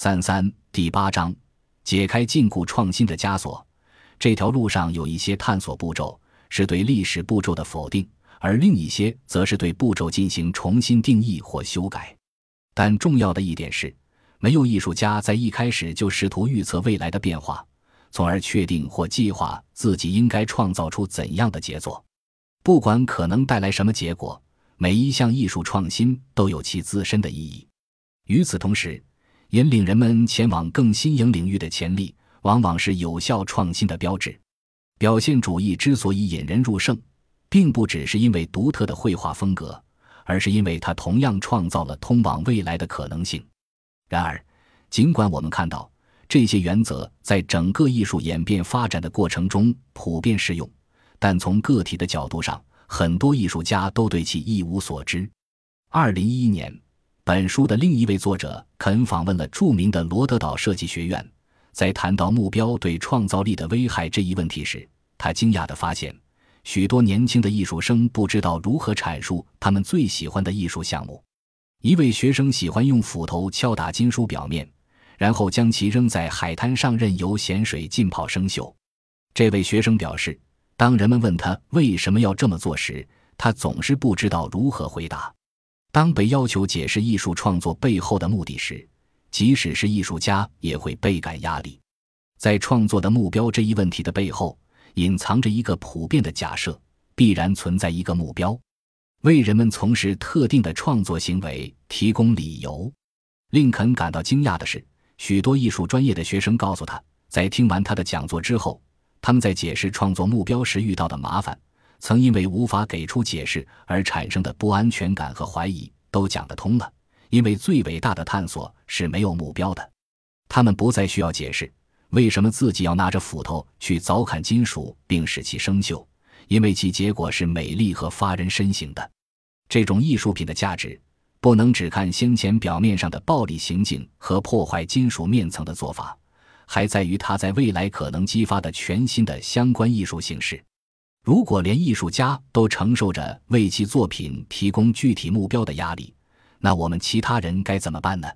三三第八章，解开禁锢创新的枷锁。这条路上有一些探索步骤是对历史步骤的否定，而另一些则是对步骤进行重新定义或修改。但重要的一点是，没有艺术家在一开始就试图预测未来的变化，从而确定或计划自己应该创造出怎样的杰作。不管可能带来什么结果，每一项艺术创新都有其自身的意义。与此同时，引领人们前往更新颖领域的潜力，往往是有效创新的标志。表现主义之所以引人入胜，并不只是因为独特的绘画风格，而是因为它同样创造了通往未来的可能性。然而，尽管我们看到这些原则在整个艺术演变发展的过程中普遍适用，但从个体的角度上，很多艺术家都对其一无所知。二零一一年。本书的另一位作者肯访问了著名的罗德岛设计学院，在谈到目标对创造力的危害这一问题时，他惊讶地发现，许多年轻的艺术生不知道如何阐述他们最喜欢的艺术项目。一位学生喜欢用斧头敲打金属表面，然后将其扔在海滩上，任由咸水浸泡生锈。这位学生表示，当人们问他为什么要这么做时，他总是不知道如何回答。当被要求解释艺术创作背后的目的时，即使是艺术家也会倍感压力。在创作的目标这一问题的背后，隐藏着一个普遍的假设：必然存在一个目标，为人们从事特定的创作行为提供理由。林肯感到惊讶的是，许多艺术专业的学生告诉他，在听完他的讲座之后，他们在解释创作目标时遇到的麻烦。曾因为无法给出解释而产生的不安全感和怀疑都讲得通了，因为最伟大的探索是没有目标的。他们不再需要解释为什么自己要拿着斧头去凿砍金属并使其生锈，因为其结果是美丽和发人深省的。这种艺术品的价值不能只看先前表面上的暴力行径和破坏金属面层的做法，还在于它在未来可能激发的全新的相关艺术形式。如果连艺术家都承受着为其作品提供具体目标的压力，那我们其他人该怎么办呢？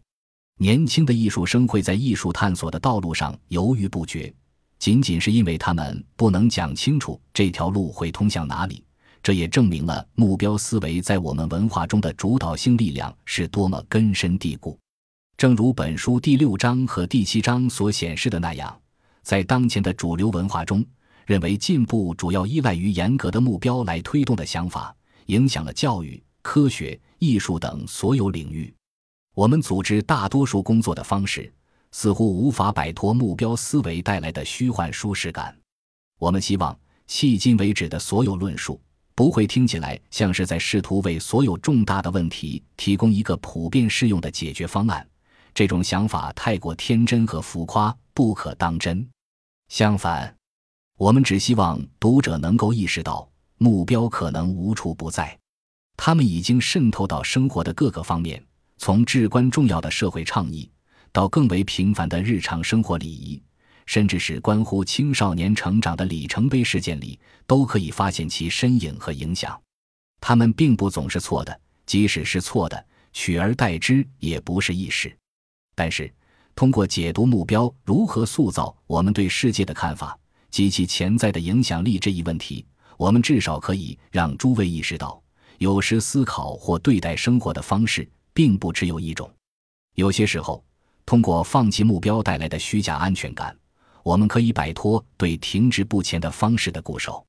年轻的艺术生会在艺术探索的道路上犹豫不决，仅仅是因为他们不能讲清楚这条路会通向哪里。这也证明了目标思维在我们文化中的主导性力量是多么根深蒂固。正如本书第六章和第七章所显示的那样，在当前的主流文化中。认为进步主要依赖于严格的目标来推动的想法，影响了教育、科学、艺术等所有领域。我们组织大多数工作的方式，似乎无法摆脱目标思维带来的虚幻舒适感。我们希望迄今为止的所有论述，不会听起来像是在试图为所有重大的问题提供一个普遍适用的解决方案。这种想法太过天真和浮夸，不可当真。相反。我们只希望读者能够意识到，目标可能无处不在，他们已经渗透到生活的各个方面，从至关重要的社会倡议，到更为平凡的日常生活礼仪，甚至是关乎青少年成长的里程碑事件里，都可以发现其身影和影响。他们并不总是错的，即使是错的，取而代之也不是易事。但是，通过解读目标如何塑造我们对世界的看法。及其潜在的影响力这一问题，我们至少可以让诸位意识到，有时思考或对待生活的方式并不只有一种。有些时候，通过放弃目标带来的虚假安全感，我们可以摆脱对停滞不前的方式的固守。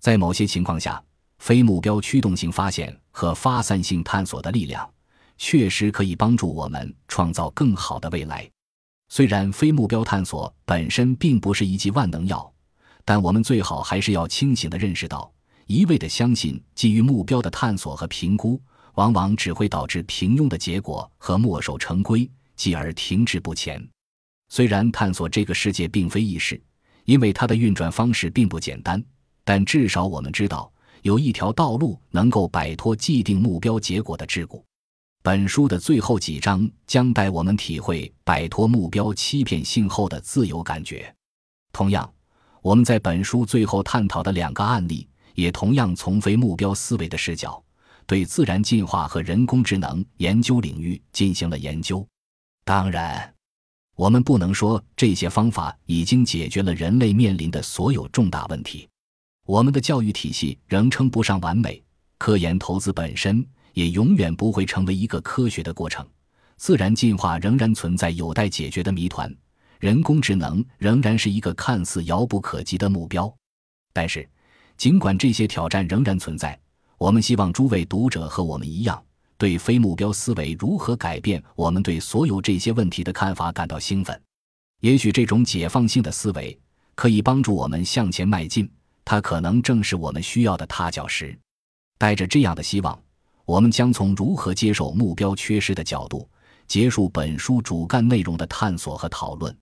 在某些情况下，非目标驱动性发现和发散性探索的力量，确实可以帮助我们创造更好的未来。虽然非目标探索本身并不是一剂万能药。但我们最好还是要清醒地认识到，一味地相信基于目标的探索和评估，往往只会导致平庸的结果和墨守成规，继而停滞不前。虽然探索这个世界并非易事，因为它的运转方式并不简单，但至少我们知道有一条道路能够摆脱既定目标结果的桎梏。本书的最后几章将带我们体会摆脱目标欺骗性后的自由感觉。同样。我们在本书最后探讨的两个案例，也同样从非目标思维的视角，对自然进化和人工智能研究领域进行了研究。当然，我们不能说这些方法已经解决了人类面临的所有重大问题。我们的教育体系仍称不上完美，科研投资本身也永远不会成为一个科学的过程。自然进化仍然存在有待解决的谜团，人工智能仍然是一个看似遥不可及的目标。但是，尽管这些挑战仍然存在，我们希望诸位读者和我们一样。对非目标思维如何改变我们对所有这些问题的看法感到兴奋。也许这种解放性的思维可以帮助我们向前迈进，它可能正是我们需要的踏脚石。带着这样的希望，我们将从如何接受目标缺失的角度结束本书主干内容的探索和讨论。